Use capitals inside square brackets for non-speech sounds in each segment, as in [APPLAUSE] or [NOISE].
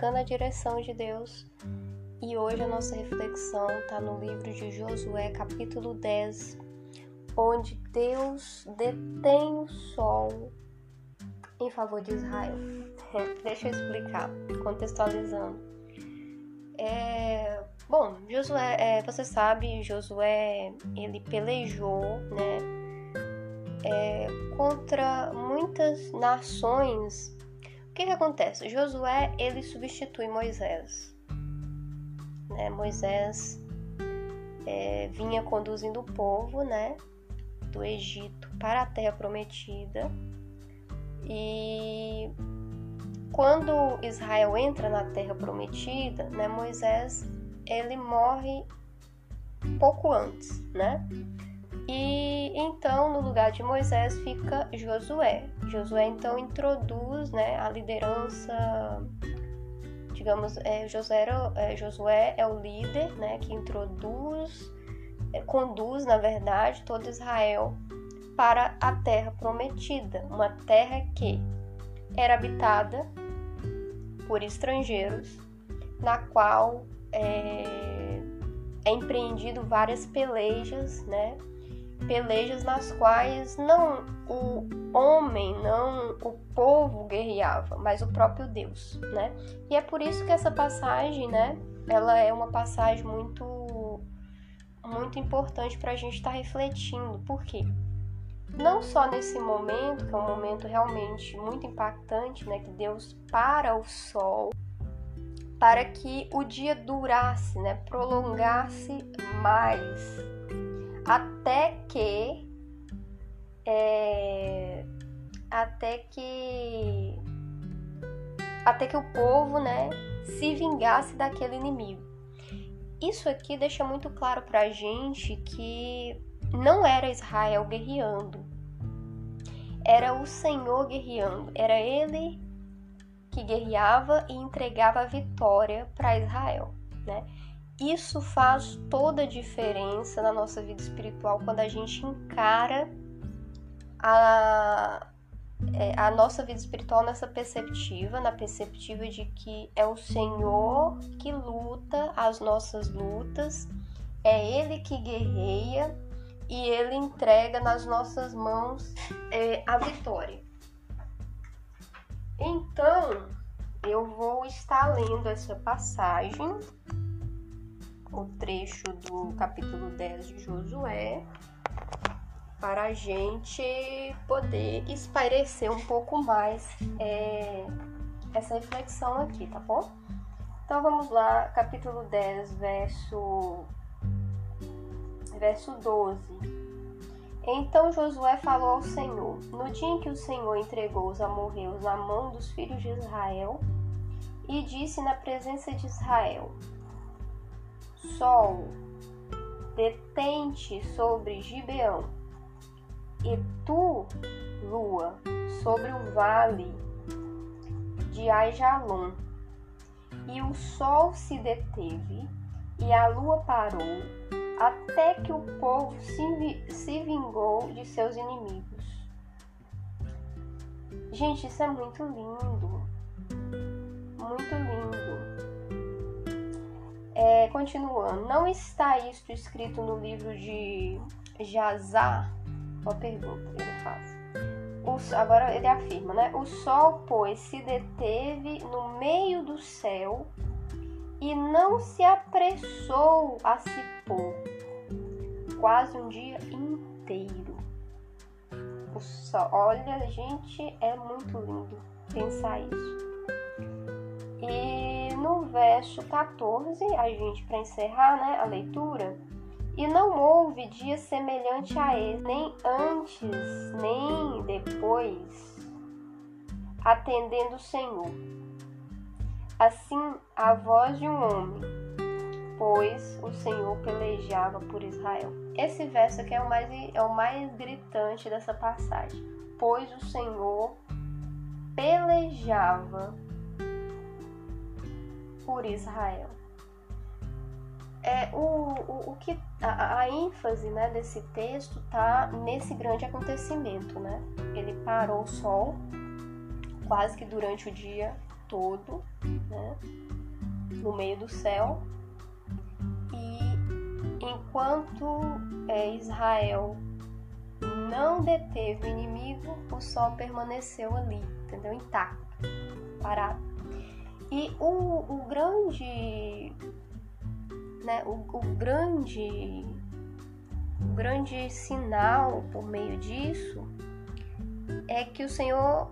buscando a direção de Deus. E hoje a nossa reflexão está no livro de Josué, capítulo 10, onde Deus detém o sol em favor de Israel. [LAUGHS] Deixa eu explicar, contextualizando. É, bom, Josué, é, você sabe, Josué ele pelejou, né, é, contra muitas nações. Que que acontece? Josué ele substitui Moisés. Né? Moisés é, vinha conduzindo o povo, né, do Egito para a Terra Prometida e quando Israel entra na Terra Prometida, né, Moisés ele morre pouco antes, né? Lugar de Moisés fica Josué. Josué então introduz, né, a liderança, digamos, é, Josué, é, Josué é o líder, né, que introduz, é, conduz, na verdade, todo Israel para a terra prometida, uma terra que era habitada por estrangeiros, na qual é, é empreendido várias pelejas, né? Pelejas nas quais não o homem, não o povo guerreava, mas o próprio Deus, né? E é por isso que essa passagem, né? Ela é uma passagem muito, muito importante para a gente estar tá refletindo. Por quê? não só nesse momento, que é um momento realmente muito impactante, né, que Deus para o sol para que o dia durasse, né, prolongasse mais, até que é, até que até que o povo, né, se vingasse daquele inimigo. Isso aqui deixa muito claro para a gente que não era Israel guerreando, era o Senhor guerreando, era ele que guerreava e entregava a vitória para Israel, né? Isso faz toda a diferença na nossa vida espiritual quando a gente encara a, é, a nossa vida espiritual nessa perceptiva, na perceptiva de que é o Senhor que luta as nossas lutas, é Ele que guerreia e ele entrega nas nossas mãos é, a vitória. Então, eu vou estar lendo essa passagem, o trecho do capítulo 10 de Josué, para a gente poder espairecer um pouco mais é, essa reflexão aqui, tá bom? Então vamos lá, capítulo 10, verso verso 12. Então Josué falou ao Senhor: No dia em que o Senhor entregou os amorreus na mão dos filhos de Israel, e disse na presença de Israel: Sol, detente sobre Gibeão, e tu, lua, sobre o vale de Aijalon. E o sol se deteve, e a lua parou, até que o povo se, se vingou de seus inimigos. Gente, isso é muito lindo. Muito lindo. É, continuando, não está isto escrito no livro de Jazá? Uma pergunta ele faz. O, agora ele afirma, né? O sol, pois, se deteve no meio do céu e não se apressou a se pôr quase um dia inteiro. O sol, olha, gente, é muito lindo pensar isso. E no verso 14, a gente para encerrar, né, a leitura, e não houve dia semelhante a esse, nem antes, nem depois, atendendo o Senhor Assim, a voz de um homem, pois o Senhor pelejava por Israel. Esse verso aqui é o mais, é o mais gritante dessa passagem. Pois o Senhor pelejava por Israel. É, o, o, o que a, a ênfase né, desse texto tá nesse grande acontecimento, né? Ele parou o sol quase que durante o dia todo, né, no meio do céu. E enquanto é, Israel não deteve o inimigo, o sol permaneceu ali, entendeu? Intacto, parado. E o, o grande, né, o, o grande, o grande sinal por meio disso é que o Senhor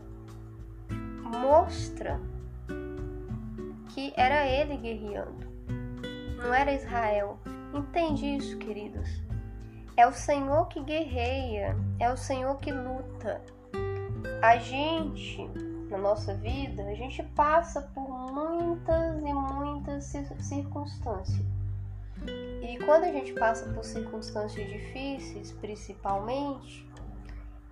mostra que era ele guerreando, não era Israel. Entende isso, queridos? É o Senhor que guerreia, é o Senhor que luta. A gente, na nossa vida, a gente passa por muitas e muitas circunstâncias. E quando a gente passa por circunstâncias difíceis, principalmente,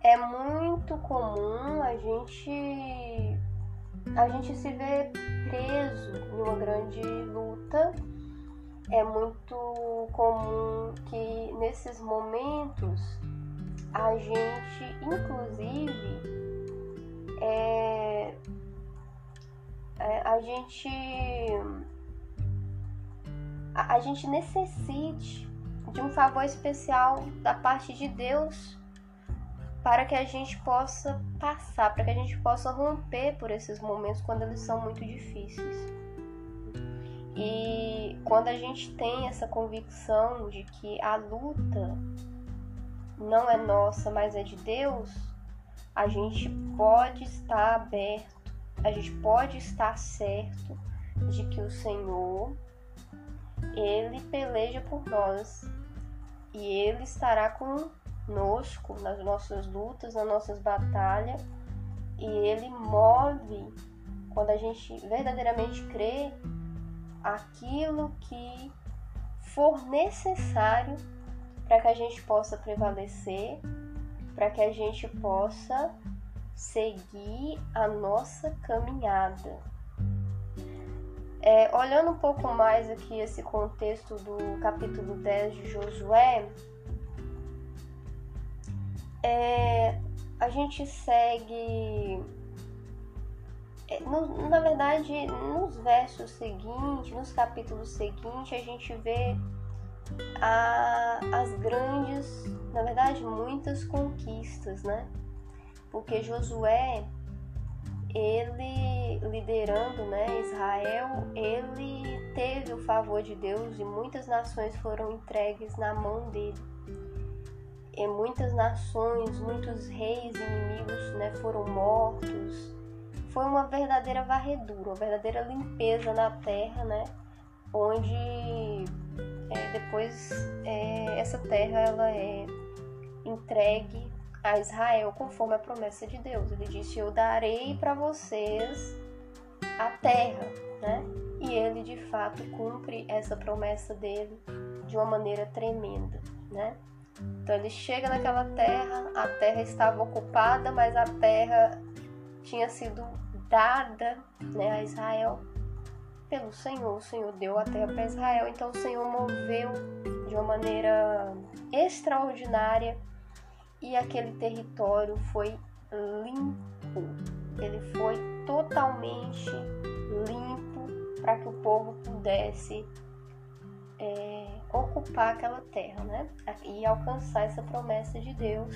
é muito comum a gente a gente se ver preso em uma grande luta. É muito comum que nesses momentos a gente, inclusive, é, é, a gente a, a gente necessite de um favor especial da parte de Deus para que a gente possa passar, para que a gente possa romper por esses momentos quando eles são muito difíceis. E quando a gente tem essa convicção de que a luta não é nossa, mas é de Deus, a gente pode estar aberto, a gente pode estar certo de que o Senhor ele peleja por nós e ele estará conosco nas nossas lutas, nas nossas batalhas, e ele move quando a gente verdadeiramente crê aquilo que for necessário para que a gente possa prevalecer, para que a gente possa seguir a nossa caminhada. É, olhando um pouco mais aqui esse contexto do capítulo 10 de Josué, é, a gente segue. É, no, na verdade, nos versos seguintes, nos capítulos seguintes, a gente vê a, as grandes, na verdade, muitas conquistas, né? Porque Josué, ele liderando né, Israel, ele teve o favor de Deus e muitas nações foram entregues na mão dele e muitas nações, muitos reis inimigos né, foram mortos. Foi uma verdadeira varredura, uma verdadeira limpeza na terra, né? Onde é, depois é, essa terra ela é entregue a Israel conforme a promessa de Deus. Ele disse: Eu darei para vocês a terra, né? E ele de fato cumpre essa promessa dele de uma maneira tremenda, né? Então ele chega naquela terra, a terra estava ocupada, mas a terra tinha sido dada né, a Israel pelo Senhor. O Senhor deu a terra para Israel, então o Senhor moveu de uma maneira extraordinária e aquele território foi limpo. Ele foi totalmente limpo para que o povo pudesse é, ocupar aquela terra, né? E alcançar essa promessa de Deus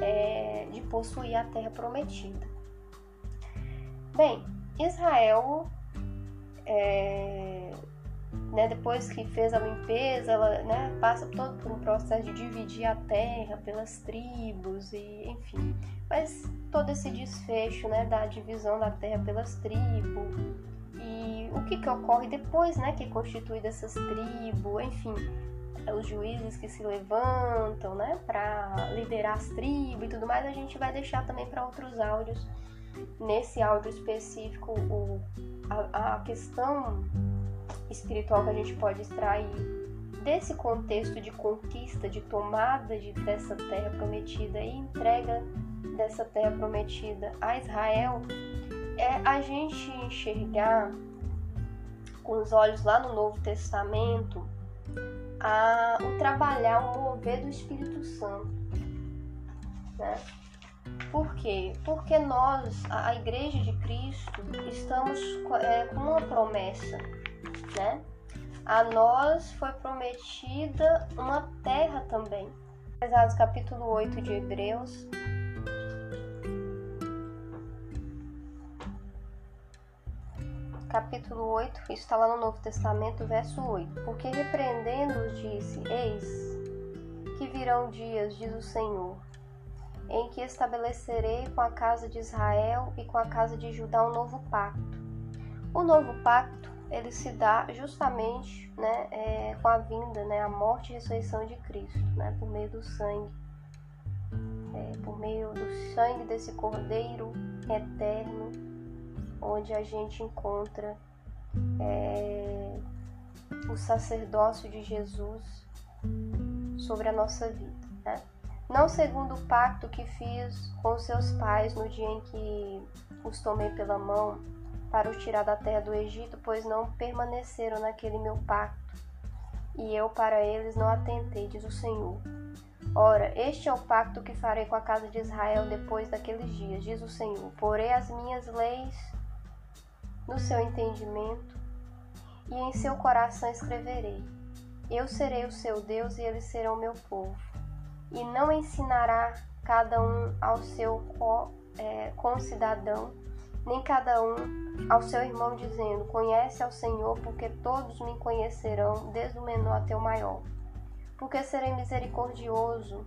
é, de possuir a terra prometida. Bem, Israel, é, né, depois que fez a limpeza, ela né, passa todo por um processo de dividir a terra pelas tribos e enfim. Mas todo esse desfecho né, da divisão da terra pelas tribos e o que, que ocorre depois, né, que é constituída essas tribos, enfim, os juízes que se levantam, né, para liderar as tribos e tudo mais, a gente vai deixar também para outros áudios. Nesse áudio específico, o, a, a questão espiritual que a gente pode extrair desse contexto de conquista, de tomada de, dessa terra prometida e entrega dessa terra prometida a Israel, é a gente enxergar com os olhos lá no Novo Testamento a, o trabalhar, o mover do Espírito Santo. Né? Por quê? Porque nós, a Igreja de Cristo, estamos é, com uma promessa, né? A nós foi prometida uma terra também. Pesados capítulo 8 de Hebreus, capítulo 8, está lá no Novo Testamento, verso 8. Porque repreendendo-os disse: Eis que virão dias, diz o Senhor, em que estabelecerei com a casa de Israel e com a casa de Judá um novo pacto. O novo pacto ele se dá justamente né, é, com a vinda, né, a morte e ressurreição de Cristo, né, por meio do sangue, é, por meio do sangue desse Cordeiro eterno, onde a gente encontra é, o sacerdócio de Jesus sobre a nossa vida. Né? Não segundo o pacto que fiz com seus pais no dia em que os tomei pela mão para os tirar da terra do Egito, pois não permaneceram naquele meu pacto, e eu para eles não atentei, diz o Senhor. Ora, este é o pacto que farei com a casa de Israel depois daqueles dias, diz o Senhor. Porei as minhas leis no seu entendimento e em seu coração escreverei. Eu serei o seu Deus e eles serão meu povo e não ensinará cada um ao seu co, é, concidadão, nem cada um ao seu irmão, dizendo: Conhece ao Senhor, porque todos me conhecerão, desde o menor até o maior. Porque serei misericordioso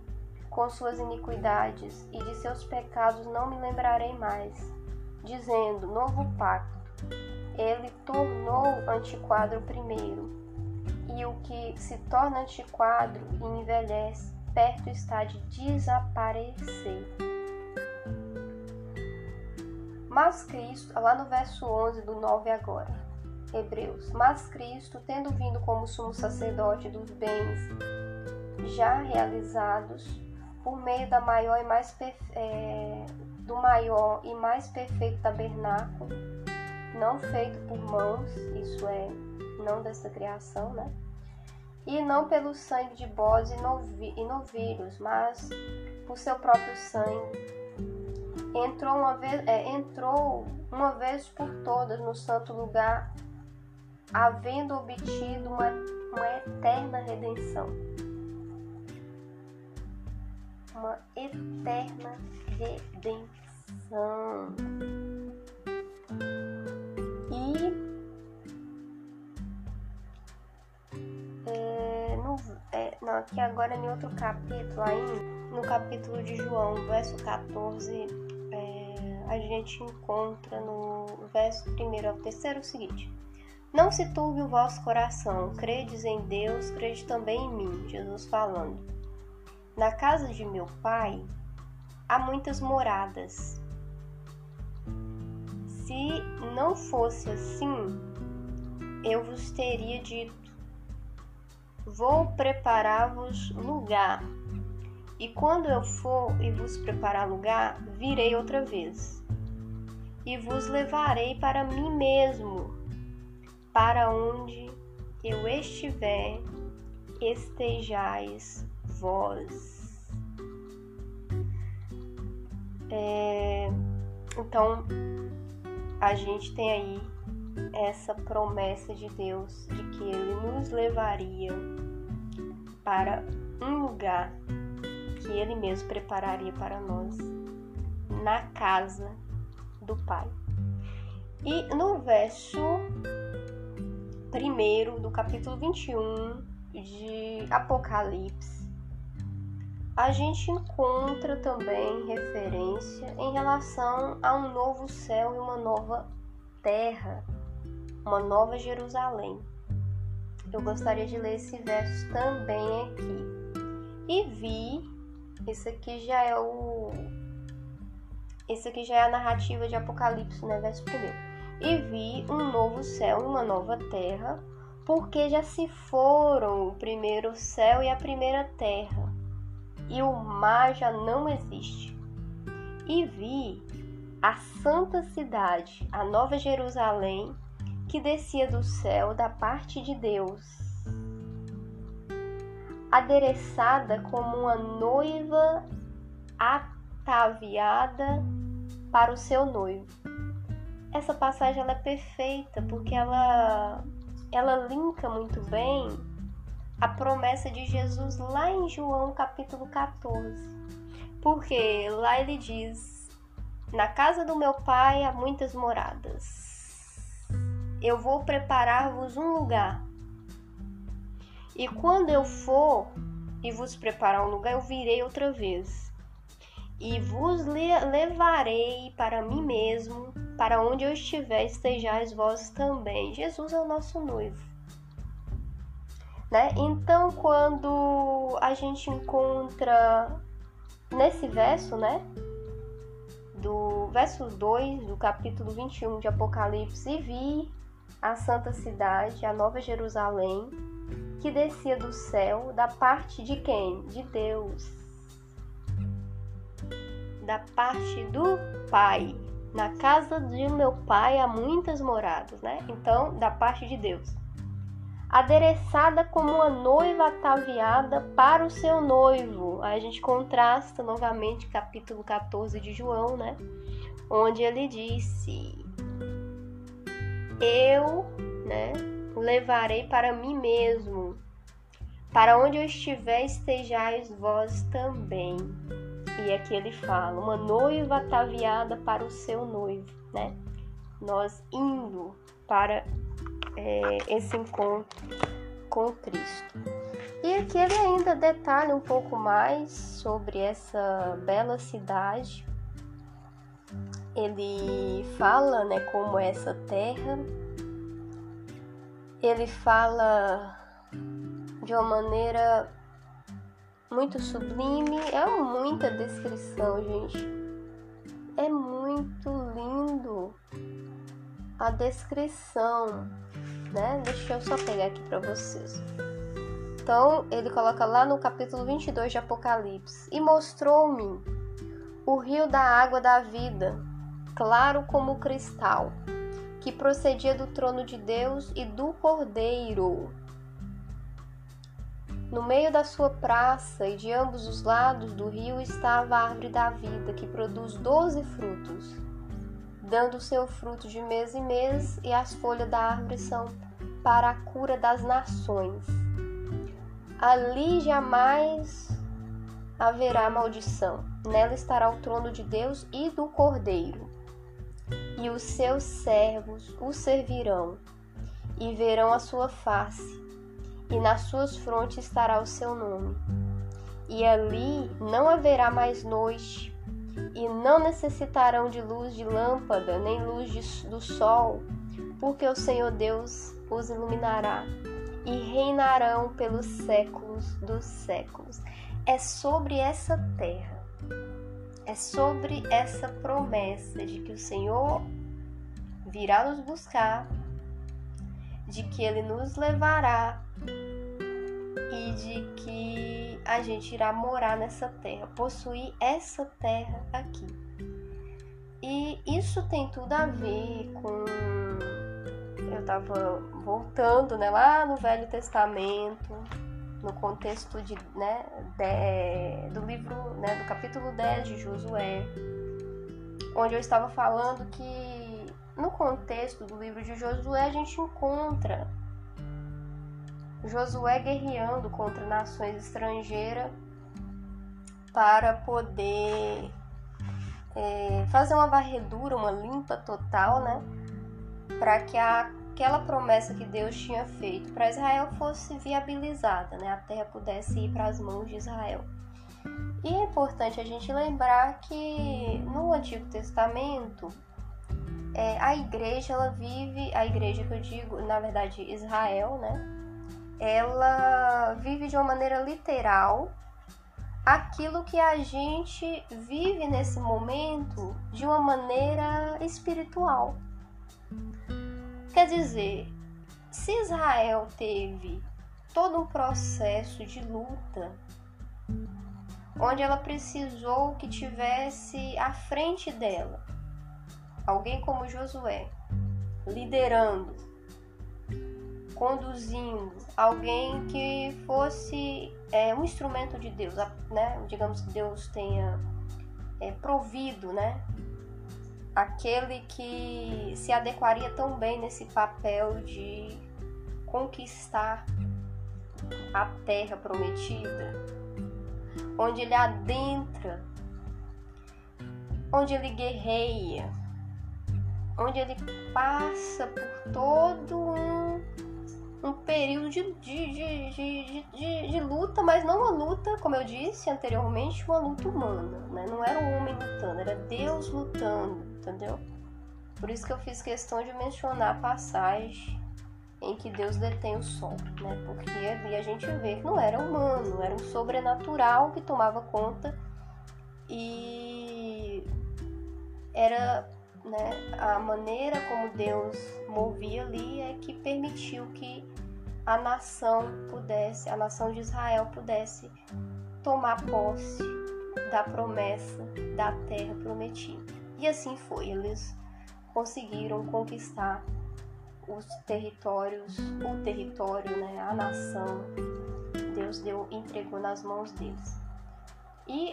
com suas iniquidades, e de seus pecados não me lembrarei mais. Dizendo: Novo pacto. Ele tornou antiquadro primeiro, e o que se torna antiquadro e envelhece perto está de desaparecer. Mas Cristo, lá no verso 11 do 9 agora, Hebreus, mas Cristo, tendo vindo como sumo sacerdote dos bens já realizados, por meio da maior e mais é, do maior e mais perfeito tabernáculo, não feito por mãos, isso é, não desta criação, né? e não pelo sangue de bodes e novilhos, mas por seu próprio sangue. Entrou uma vez, é, entrou uma vez por todas no santo lugar, havendo obtido uma, uma eterna redenção. Uma eterna redenção. E Não, aqui agora em outro capítulo ainda, no capítulo de João, verso 14, é, a gente encontra no verso primeiro ao terceiro o seguinte. Não se turbe o vosso coração, credes em Deus, crede também em mim, Jesus falando. Na casa de meu pai há muitas moradas. Se não fosse assim, eu vos teria dito Vou preparar-vos lugar. E quando eu for e vos preparar lugar, virei outra vez. E vos levarei para mim mesmo, para onde eu estiver, estejais vós. É, então, a gente tem aí essa promessa de Deus de que Ele nos levaria para um lugar que Ele mesmo prepararia para nós na casa do Pai. E no verso 1 do capítulo 21 de Apocalipse, a gente encontra também referência em relação a um novo céu e uma nova terra uma nova Jerusalém. Eu gostaria de ler esse verso também aqui. E vi, esse aqui já é o esse aqui já é a narrativa de Apocalipse, né, verso 1. E vi um novo céu e uma nova terra, porque já se foram o primeiro céu e a primeira terra, e o mar já não existe. E vi a santa cidade, a nova Jerusalém, que descia do céu da parte de Deus, adereçada como uma noiva ataviada para o seu noivo. Essa passagem ela é perfeita porque ela ela linka muito bem a promessa de Jesus lá em João capítulo 14. Porque lá ele diz: Na casa do meu pai há muitas moradas. Eu vou preparar-vos um lugar. E quando eu for e vos preparar um lugar, eu virei outra vez. E vos levarei para mim mesmo, para onde eu estiver, estejais vós também. Jesus é o nosso noivo. Né? Então, quando a gente encontra nesse verso, né, do verso 2 do capítulo 21 de Apocalipse, e vi a santa cidade, a nova Jerusalém, que descia do céu, da parte de quem? De Deus. Da parte do Pai. Na casa de meu pai há muitas moradas, né? Então, da parte de Deus. Adereçada como uma noiva ataviada para o seu noivo. Aí a gente contrasta novamente capítulo 14 de João, né? Onde ele disse: Eu, né, levarei para mim mesmo. Para onde eu estiver, estejais vós também. E aqui ele fala: uma noiva ataviada para o seu noivo, né? Nós indo para é, esse encontro com Cristo. E aqui ele ainda detalha um pouco mais sobre essa bela cidade. Ele fala, né, como essa terra ele fala de uma maneira muito sublime, é muita descrição, gente. É muito lindo a descrição, né? Deixa eu só pegar aqui para vocês. Então, ele coloca lá no capítulo 22 de Apocalipse: E mostrou-me o rio da água da vida, claro como cristal que procedia do trono de Deus e do Cordeiro. No meio da sua praça e de ambos os lados do rio estava a árvore da vida, que produz doze frutos, dando seu fruto de mês em mês, e as folhas da árvore são para a cura das nações. Ali jamais haverá maldição. Nela estará o trono de Deus e do Cordeiro e os seus servos o servirão, e verão a sua face, e nas suas frontes estará o seu nome. E ali não haverá mais noite, e não necessitarão de luz de lâmpada, nem luz de, do sol, porque o Senhor Deus os iluminará, e reinarão pelos séculos dos séculos. É sobre essa terra é sobre essa promessa de que o Senhor virá nos buscar, de que Ele nos levará e de que a gente irá morar nessa terra, possuir essa terra aqui. E isso tem tudo a ver com. Eu estava voltando né, lá no Velho Testamento, no contexto de, né, de, do livro, né, do capítulo 10 de Josué, onde eu estava falando que no contexto do livro de Josué a gente encontra Josué guerreando contra nações estrangeiras para poder é, fazer uma varredura, uma limpa total, né? Para que a aquela promessa que Deus tinha feito para Israel fosse viabilizada, né? a terra pudesse ir para as mãos de Israel. E é importante a gente lembrar que no Antigo Testamento é, a igreja ela vive, a igreja que eu digo, na verdade Israel, né? Ela vive de uma maneira literal aquilo que a gente vive nesse momento de uma maneira espiritual. Quer dizer, se Israel teve todo um processo de luta, onde ela precisou que tivesse à frente dela alguém como Josué, liderando, conduzindo, alguém que fosse é, um instrumento de Deus, né? Digamos que Deus tenha é, provido, né? Aquele que se adequaria tão bem nesse papel de conquistar a terra prometida, onde ele adentra, onde ele guerreia, onde ele passa por todo um, um período de, de, de, de, de luta, mas não uma luta, como eu disse anteriormente, uma luta humana. Né? Não era o homem lutando, era Deus lutando, entendeu? Por isso que eu fiz questão de mencionar a passagem em que Deus detém o sol, né? Porque ali a gente vê que não era humano, era um sobrenatural que tomava conta e era né, a maneira como Deus movia ali é que permitiu que a nação pudesse, a nação de Israel pudesse tomar posse da promessa da terra prometida. E assim foi, eles conseguiram conquistar os territórios, o território, né, a nação, Deus deu, entregou nas mãos deles. E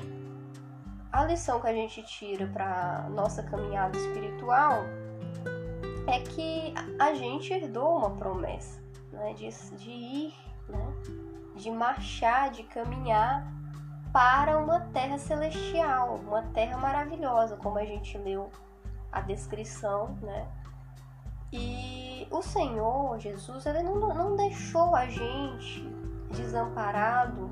a lição que a gente tira para nossa caminhada espiritual é que a gente herdou uma promessa, né, de, de ir, né, de marchar, de caminhar para uma terra celestial, uma terra maravilhosa, como a gente leu a descrição, né? E o Senhor Jesus, ele não, não deixou a gente desamparado,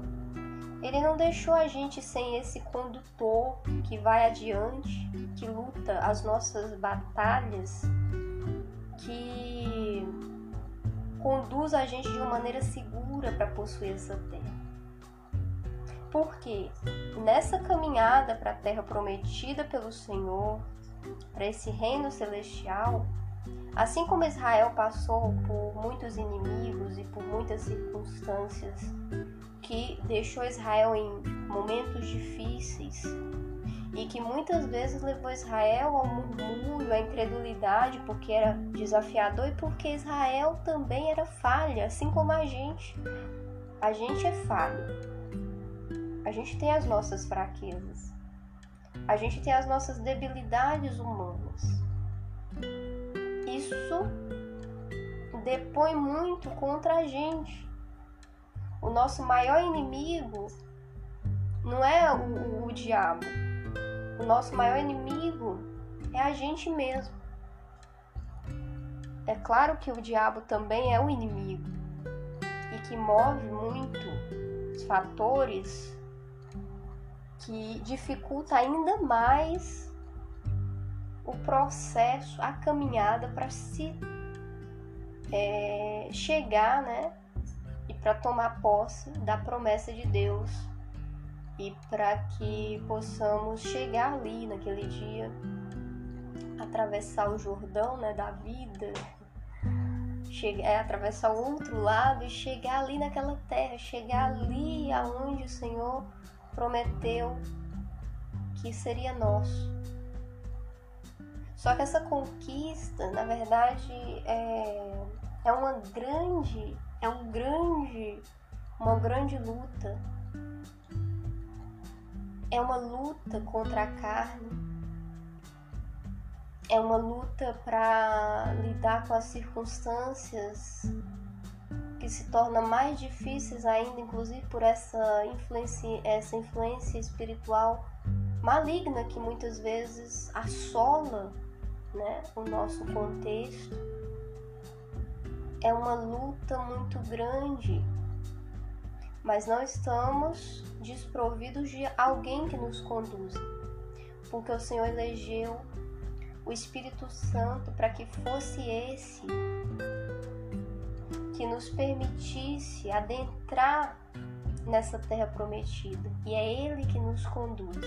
ele não deixou a gente sem esse condutor que vai adiante, que luta as nossas batalhas, que conduz a gente de uma maneira segura para possuir essa. Porque nessa caminhada para a terra prometida pelo Senhor, para esse reino celestial, Assim como Israel passou por muitos inimigos e por muitas circunstâncias que deixou Israel em momentos difíceis e que muitas vezes levou Israel ao murmúrio, à incredulidade, porque era desafiador e porque Israel também era falha, assim como a gente. A gente é falho. A gente tem as nossas fraquezas. A gente tem as nossas debilidades humanas isso depõe muito contra a gente. O nosso maior inimigo não é o, o, o diabo. O nosso maior inimigo é a gente mesmo. É claro que o diabo também é o inimigo e que move muito os fatores que dificulta ainda mais o processo, a caminhada para se é, chegar, né? E para tomar posse da promessa de Deus e para que possamos chegar ali naquele dia, atravessar o Jordão, né, da vida, chegar, é, atravessar o outro lado e chegar ali naquela terra, chegar ali aonde o Senhor prometeu que seria nosso. Só que essa conquista, na verdade, é, é uma grande, é um grande, uma grande luta. É uma luta contra a carne. É uma luta para lidar com as circunstâncias que se tornam mais difíceis ainda, inclusive por essa influência, essa influência espiritual maligna que muitas vezes assola né, o nosso contexto, é uma luta muito grande, mas não estamos desprovidos de alguém que nos conduza, porque o Senhor elegeu o Espírito Santo para que fosse esse que nos permitisse adentrar nessa terra prometida, e é Ele que nos conduz,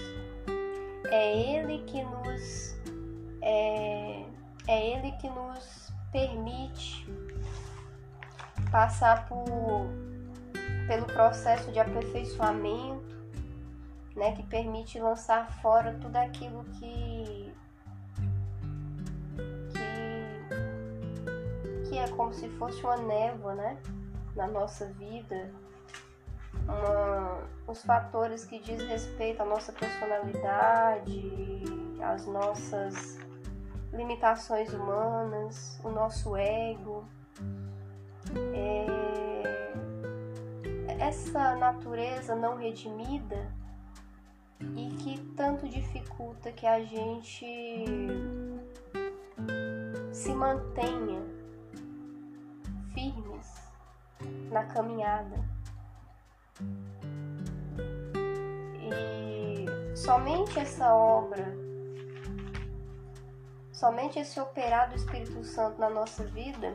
é Ele que nos é, é Ele que nos permite passar por, pelo processo de aperfeiçoamento, né, que permite lançar fora tudo aquilo que, que, é como se fosse uma névoa, né, na nossa vida, uma, os fatores que diz respeito à nossa personalidade, às nossas limitações humanas, o nosso ego. É, essa natureza não redimida e que tanto dificulta que a gente se mantenha firmes na caminhada. E somente essa obra, somente esse operar do Espírito Santo na nossa vida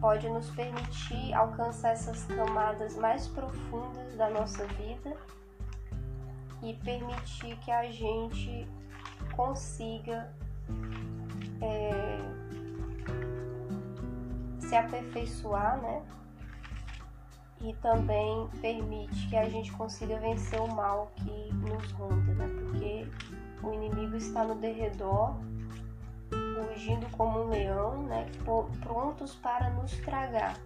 pode nos permitir alcançar essas camadas mais profundas da nossa vida e permitir que a gente consiga é, se aperfeiçoar, né? E também permite que a gente consiga vencer o mal que nos ronda, né? Porque o inimigo está no derredor rugindo como um leão, né, prontos para nos tragar.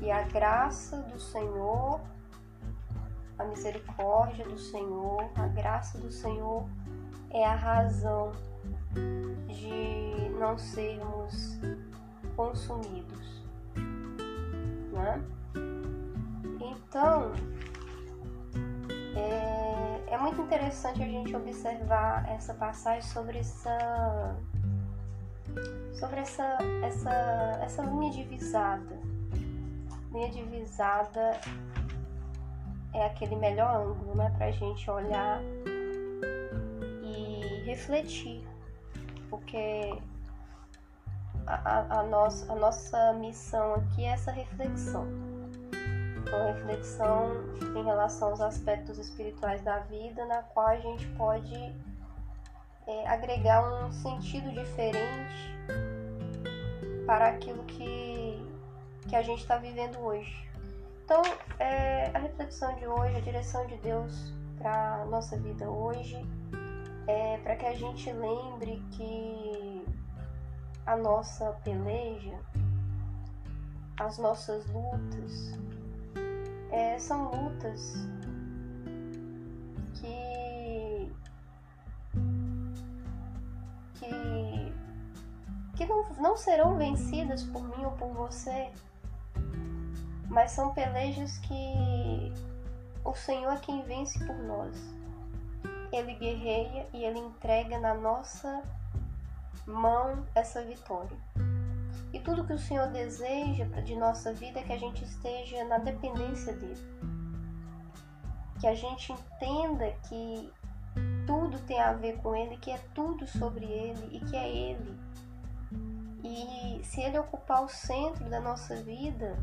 E a graça do Senhor, a misericórdia do Senhor, a graça do Senhor é a razão de não sermos consumidos. Né? Então, é, é muito interessante a gente observar essa passagem sobre essa sobre essa, essa, essa linha divisada. Linha divisada é aquele melhor ângulo, né, para a gente olhar e refletir, porque a, a, a, nossa, missão aqui é essa reflexão. Uma reflexão em relação aos aspectos espirituais da vida, na qual a gente pode é, agregar um sentido diferente para aquilo que, que a gente está vivendo hoje. Então, é, a reflexão de hoje, a direção de Deus para a nossa vida hoje, é para que a gente lembre que a nossa peleja, as nossas lutas, é, são lutas que que, que não, não serão vencidas por mim ou por você, mas são pelejas que o Senhor é quem vence por nós. Ele guerreia e ele entrega na nossa mão essa vitória. E tudo que o Senhor deseja de nossa vida é que a gente esteja na dependência dele. Que a gente entenda que tudo tem a ver com Ele, que é tudo sobre Ele e que é Ele. E se Ele ocupar o centro da nossa vida,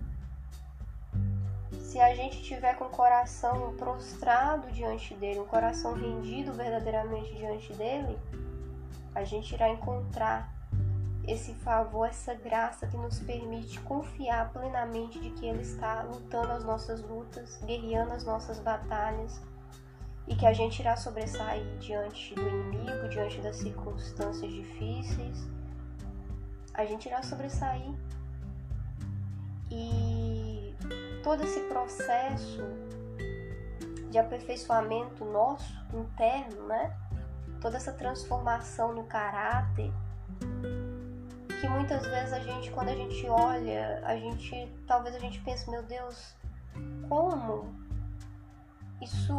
se a gente tiver com o coração prostrado diante dele, um coração rendido verdadeiramente diante dele, a gente irá encontrar esse favor, essa graça que nos permite confiar plenamente de que Ele está lutando as nossas lutas, guerreando as nossas batalhas e que a gente irá sobressair diante do inimigo, diante das circunstâncias difíceis. A gente irá sobressair. E todo esse processo de aperfeiçoamento nosso interno, né? Toda essa transformação no caráter, que muitas vezes a gente, quando a gente olha, a gente, talvez a gente pense, meu Deus, como isso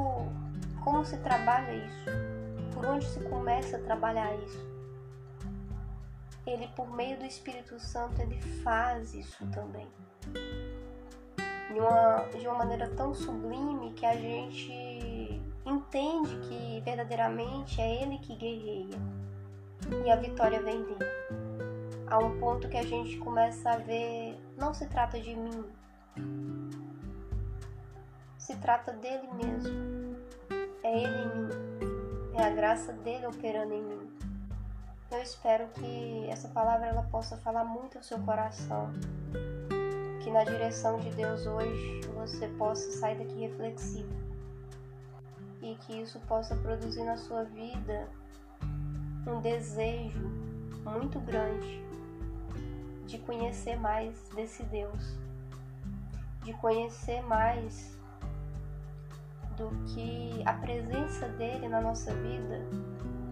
como se trabalha isso? Por onde se começa a trabalhar isso? Ele, por meio do Espírito Santo, ele faz isso também. De uma, de uma maneira tão sublime que a gente entende que verdadeiramente é ele que guerreia. E a vitória vem dele. A um ponto que a gente começa a ver, não se trata de mim, se trata dele mesmo. É Ele em mim, é a graça dele operando em mim. Eu espero que essa palavra ela possa falar muito ao seu coração, que na direção de Deus hoje você possa sair daqui reflexivo e que isso possa produzir na sua vida um desejo muito grande de conhecer mais desse Deus, de conhecer mais do que a presença dele na nossa vida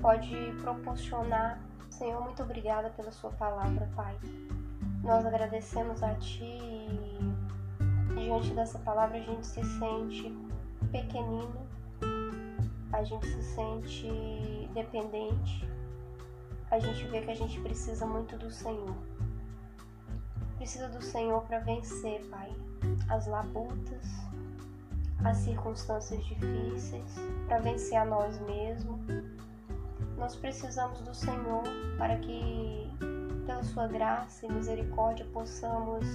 pode proporcionar. Senhor, muito obrigada pela sua palavra, Pai. Nós agradecemos a Ti e diante dessa palavra a gente se sente pequenino, a gente se sente dependente, a gente vê que a gente precisa muito do Senhor. Precisa do Senhor para vencer, Pai, as labutas, as circunstâncias difíceis, para vencer a nós mesmos. Nós precisamos do Senhor para que, pela Sua graça e misericórdia, possamos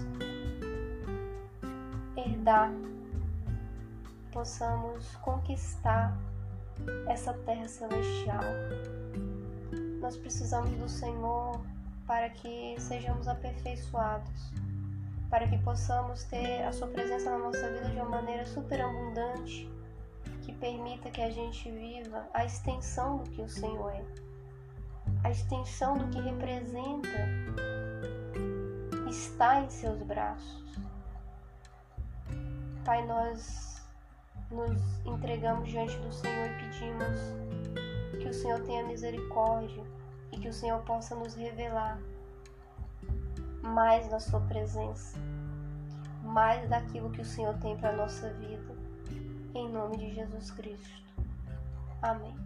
herdar, possamos conquistar essa terra celestial. Nós precisamos do Senhor para que sejamos aperfeiçoados, para que possamos ter a Sua presença na nossa vida de uma maneira superabundante, que permita que a gente viva a extensão do que o Senhor é, a extensão do que representa estar em Seus braços. Pai, nós nos entregamos diante do Senhor e pedimos que o Senhor tenha misericórdia e que o Senhor possa nos revelar mais da Sua presença, mais daquilo que o Senhor tem para a nossa vida. Em nome de Jesus Cristo. Amém.